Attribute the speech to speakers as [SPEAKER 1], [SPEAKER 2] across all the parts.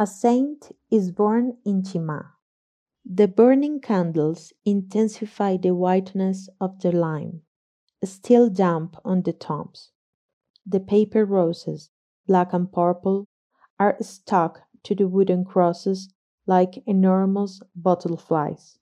[SPEAKER 1] A saint is born in Chimá. The burning candles intensify the whiteness of the lime, still damp on the tombs. The paper roses, black and purple, are stuck to the wooden crosses like enormous butterflies.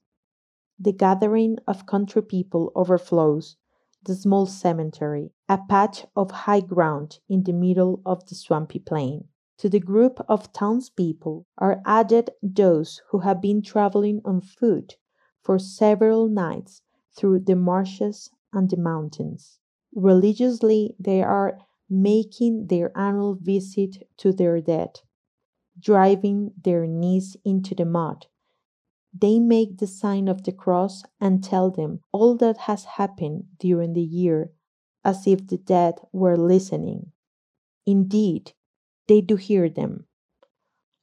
[SPEAKER 1] The gathering of country people overflows the small cemetery, a patch of high ground in the middle of the swampy plain. To the group of townspeople are added those who have been traveling on foot for several nights through the marshes and the mountains. Religiously, they are making their annual visit to their dead, driving their knees into the mud. They make the sign of the cross and tell them all that has happened during the year as if the dead were listening. Indeed, they do hear them.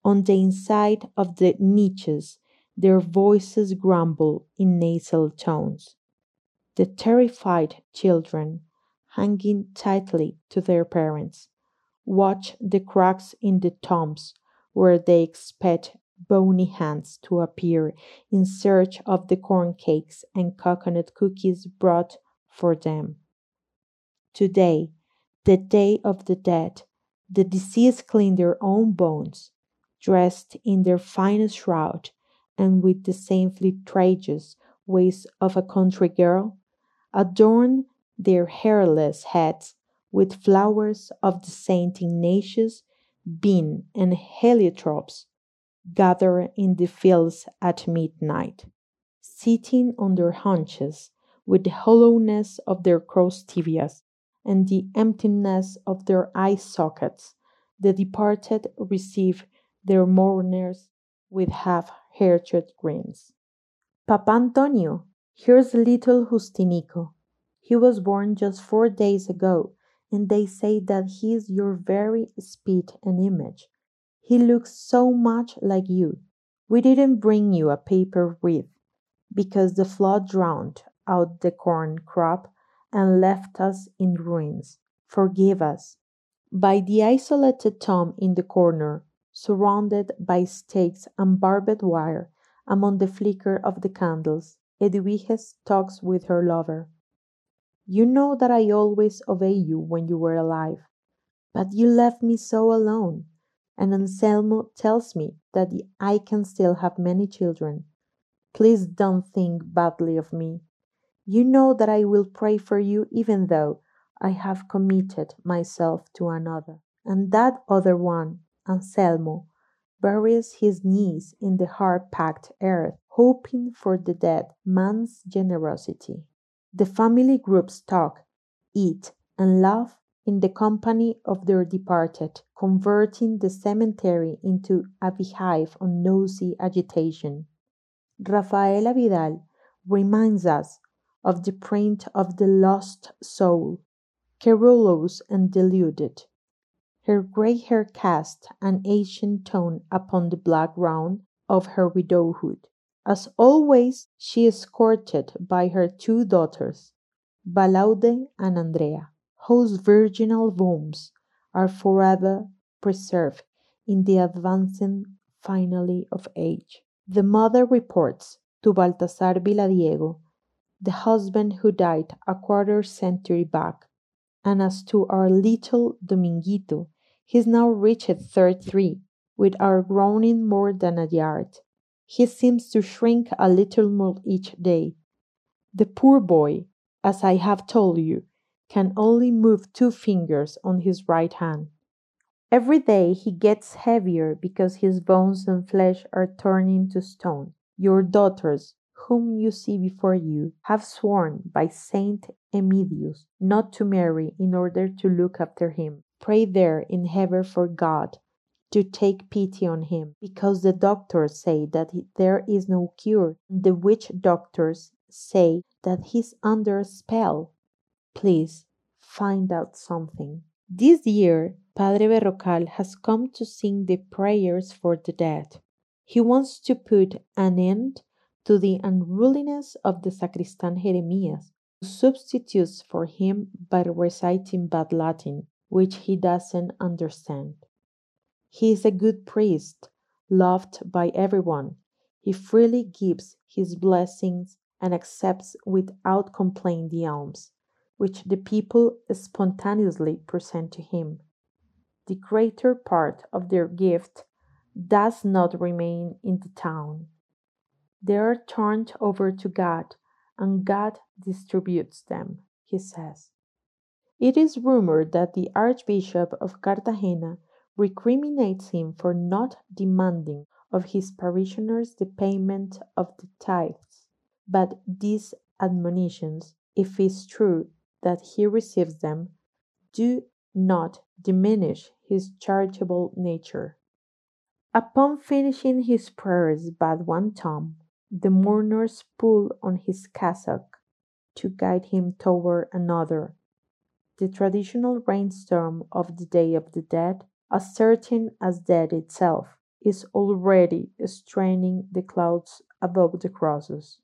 [SPEAKER 1] On the inside of the niches, their voices grumble in nasal tones. The terrified children, hanging tightly to their parents, watch the cracks in the tombs where they expect bony hands to appear in search of the corn cakes and coconut cookies brought for them. Today, the Day of the Dead, the deceased clean their own bones, dressed in their finest shroud, and with the same flirtatious ways of a country girl, adorn their hairless heads with flowers of the Saint Ignatius, bean, and heliotropes, gathered in the fields at midnight. Sitting on their haunches, with the hollowness of their crossed tibias and the emptiness of their eye sockets, the departed receive their mourners with half hearted grins. Papa Antonio, here's little Justinico. He was born just four days ago, and they say that he is your very spit and image. He looks so much like you. We didn't bring you a paper wreath because the flood drowned out the corn crop and left us in ruins. Forgive us. By the isolated tomb in the corner, surrounded by stakes and barbed wire, among the flicker of the candles, Edwiges talks with her lover. You know that I always obeyed you when you were alive, but you left me so alone, and Anselmo tells me that I can still have many children. Please don't think badly of me. You know that I will pray for you even though I have committed myself to another. And that other one, Anselmo, buries his knees in the hard packed earth, hoping for the dead man's generosity. The family groups talk, eat, and laugh in the company of their departed, converting the cemetery into a beehive of noisy agitation. Rafaela Vidal reminds us of the print of the lost soul, querulous and deluded. Her grey hair cast an ancient tone upon the black ground of her widowhood. As always, she is escorted by her two daughters, Balaude and Andrea, whose virginal wombs are forever preserved in the advancing finale of age. The mother reports to Baltasar Villadiego the husband who died a quarter century back. And as to our little Dominguito, he's now reached thirty-three, with our growing more than a yard. He seems to shrink a little more each day. The poor boy, as I have told you, can only move two fingers on his right hand. Every day he gets heavier because his bones and flesh are turning to stone. Your daughters, whom you see before you, have sworn by Saint Emidius not to marry in order to look after him. Pray there in heaven for God to take pity on him, because the doctors say that there is no cure, the witch doctors say that he's under a spell. Please find out something. This year, Padre Berrocal has come to sing the prayers for the dead. He wants to put an end to the unruliness of the sacristan Jeremias, who substitutes for him by reciting bad Latin, which he doesn't understand. He is a good priest, loved by everyone, he freely gives his blessings and accepts without complaint the alms, which the people spontaneously present to him. The greater part of their gift does not remain in the town. They are turned over to God, and God distributes them, he says. It is rumored that the Archbishop of Cartagena recriminates him for not demanding of his parishioners the payment of the tithes, but these admonitions, if it is true that he receives them, do not diminish his charitable nature. Upon finishing his prayers by one tom, the mourners pull on his cassock to guide him toward another. The traditional rainstorm of the Day of the Dead, as certain as death itself, is already straining the clouds above the crosses.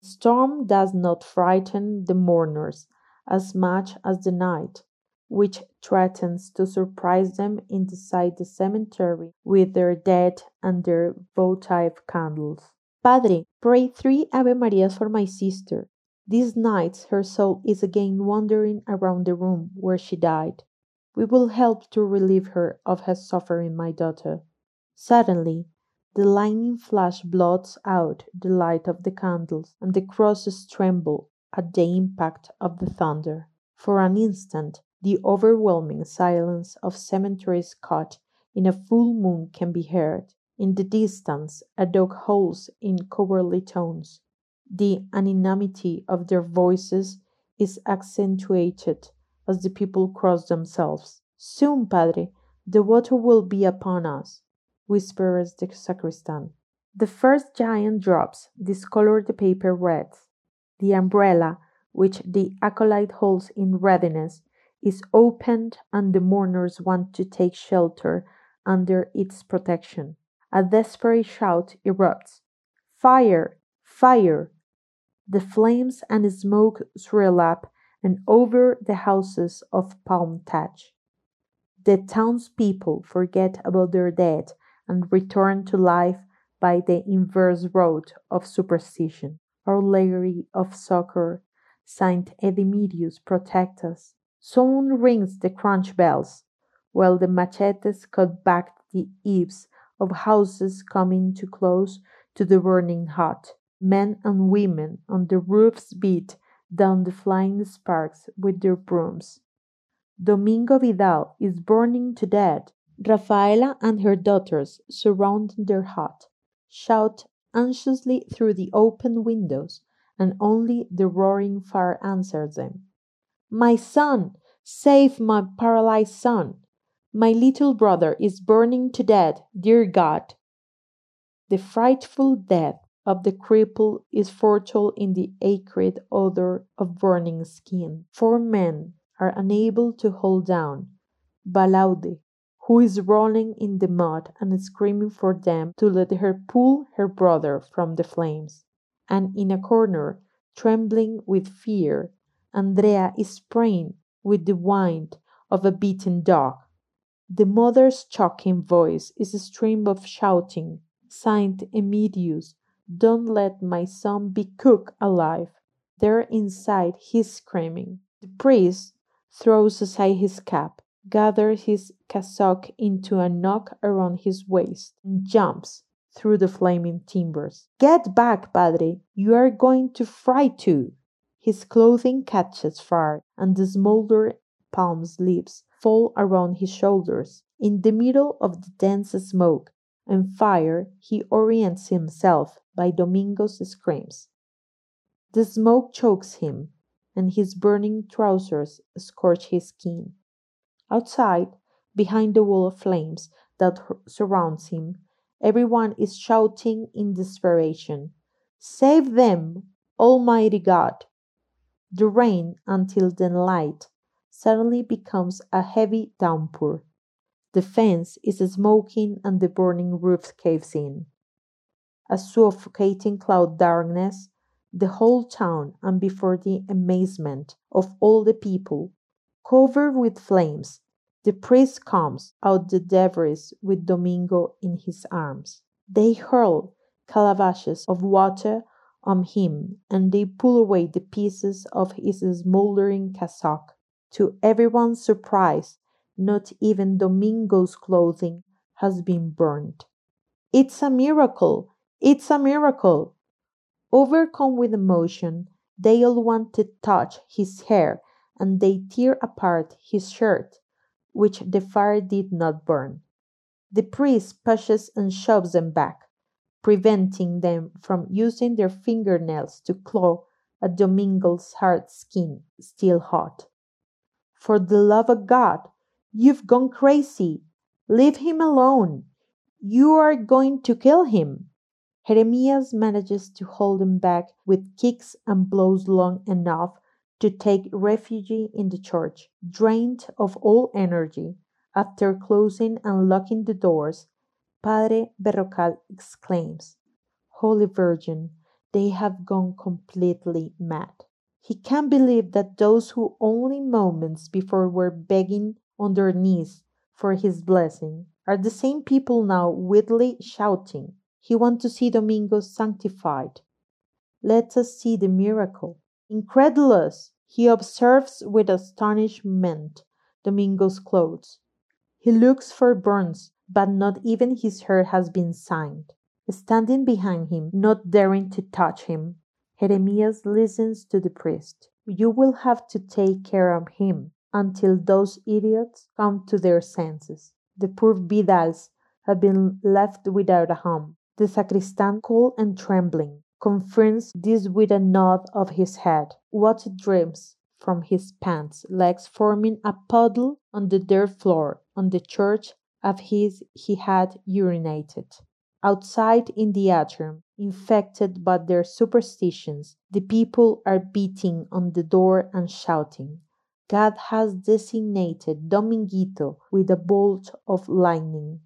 [SPEAKER 1] Storm does not frighten the mourners as much as the night, which threatens to surprise them inside the cemetery with their dead and their votive candles. Padre, pray three Ave Marias for my sister. These nights her soul is again wandering around the room where she died. We will help to relieve her of her suffering, my daughter. Suddenly, the lightning flash blots out the light of the candles, and the crosses tremble at the impact of the thunder. For an instant the overwhelming silence of cemeteries caught in a full moon can be heard. In the distance a dog howls in cowardly tones. The unanimity of their voices is accentuated as the people cross themselves. Soon, Padre, the water will be upon us, whispers the sacristan. The first giant drops discolor the paper red. The umbrella, which the acolyte holds in readiness, is opened and the mourners want to take shelter under its protection. A desperate shout erupts. Fire! Fire! The flames and smoke swirl up and over the houses of palm thatch. The townspeople forget about their dead and return to life by the inverse road of superstition. Our Lady of Succor, Saint Edimedius, protect us. Soon rings the crunch bells, while the machetes cut back the eaves of houses coming too close to the burning hut. Men and women on the roofs beat down the flying sparks with their brooms. Domingo Vidal is burning to death. Rafaela and her daughters, surrounding their hut, shout anxiously through the open windows, and only the roaring fire answers them. My son! Save my paralyzed son! My little brother is burning to death, dear God! The frightful death of the cripple is foretold in the acrid odor of burning skin. Four men are unable to hold down Balaudi, who is rolling in the mud and screaming for them to let her pull her brother from the flames. And in a corner, trembling with fear, Andrea is praying with the whine of a beaten dog. The mother's choking voice is a stream of shouting, Saint Emidius, don't let my son be cooked alive. There inside he's screaming. The priest throws aside his cap, gathers his cassock into a knot around his waist, and jumps through the flaming timbers. Get back, Padre! You are going to fry too! His clothing catches fire, and the smoldering palm leaves fall around his shoulders. In the middle of the dense smoke and fire he orients himself by Domingo's screams. The smoke chokes him, and his burning trousers scorch his skin. Outside, behind the wall of flames that surrounds him, everyone is shouting in desperation, Save them, Almighty God! The rain, until then light, suddenly becomes a heavy downpour. The fence is smoking and the burning roof caves in. A suffocating cloud darkness the whole town, and before the amazement of all the people, covered with flames, the priest comes out the debris with Domingo in his arms. They hurl calabashes of water on him, and they pull away the pieces of his smouldering cassock. To everyone's surprise, not even Domingo's clothing has been burned. It's a miracle! It's a miracle! Overcome with emotion, they all want to touch his hair, and they tear apart his shirt, which the fire did not burn. The priest pushes and shoves them back, preventing them from using their fingernails to claw at Domingo's hard skin, still hot. For the love of God, you've gone crazy! Leave him alone! You are going to kill him! Jeremias manages to hold him back with kicks and blows long enough to take refuge in the church. Drained of all energy, after closing and locking the doors, Padre Berrocal exclaims, Holy Virgin, they have gone completely mad. He can't believe that those who only moments before were begging on their knees for his blessing are the same people now wildly shouting, he wants to see Domingo sanctified. Let us see the miracle. Incredulous! He observes with astonishment Domingo's clothes. He looks for burns, but not even his hair has been signed. Standing behind him, not daring to touch him, Jeremias listens to the priest. You will have to take care of him until those idiots come to their senses. The poor Vidals have been left without a home. The sacristan, cold and trembling, confirms this with a nod of his head. Water drips from his pants legs, forming a puddle on the dirt floor on the church of his he had urinated. Outside in the atrium, infected by their superstitions, the people are beating on the door and shouting. God has designated Dominguito with a bolt of lightning.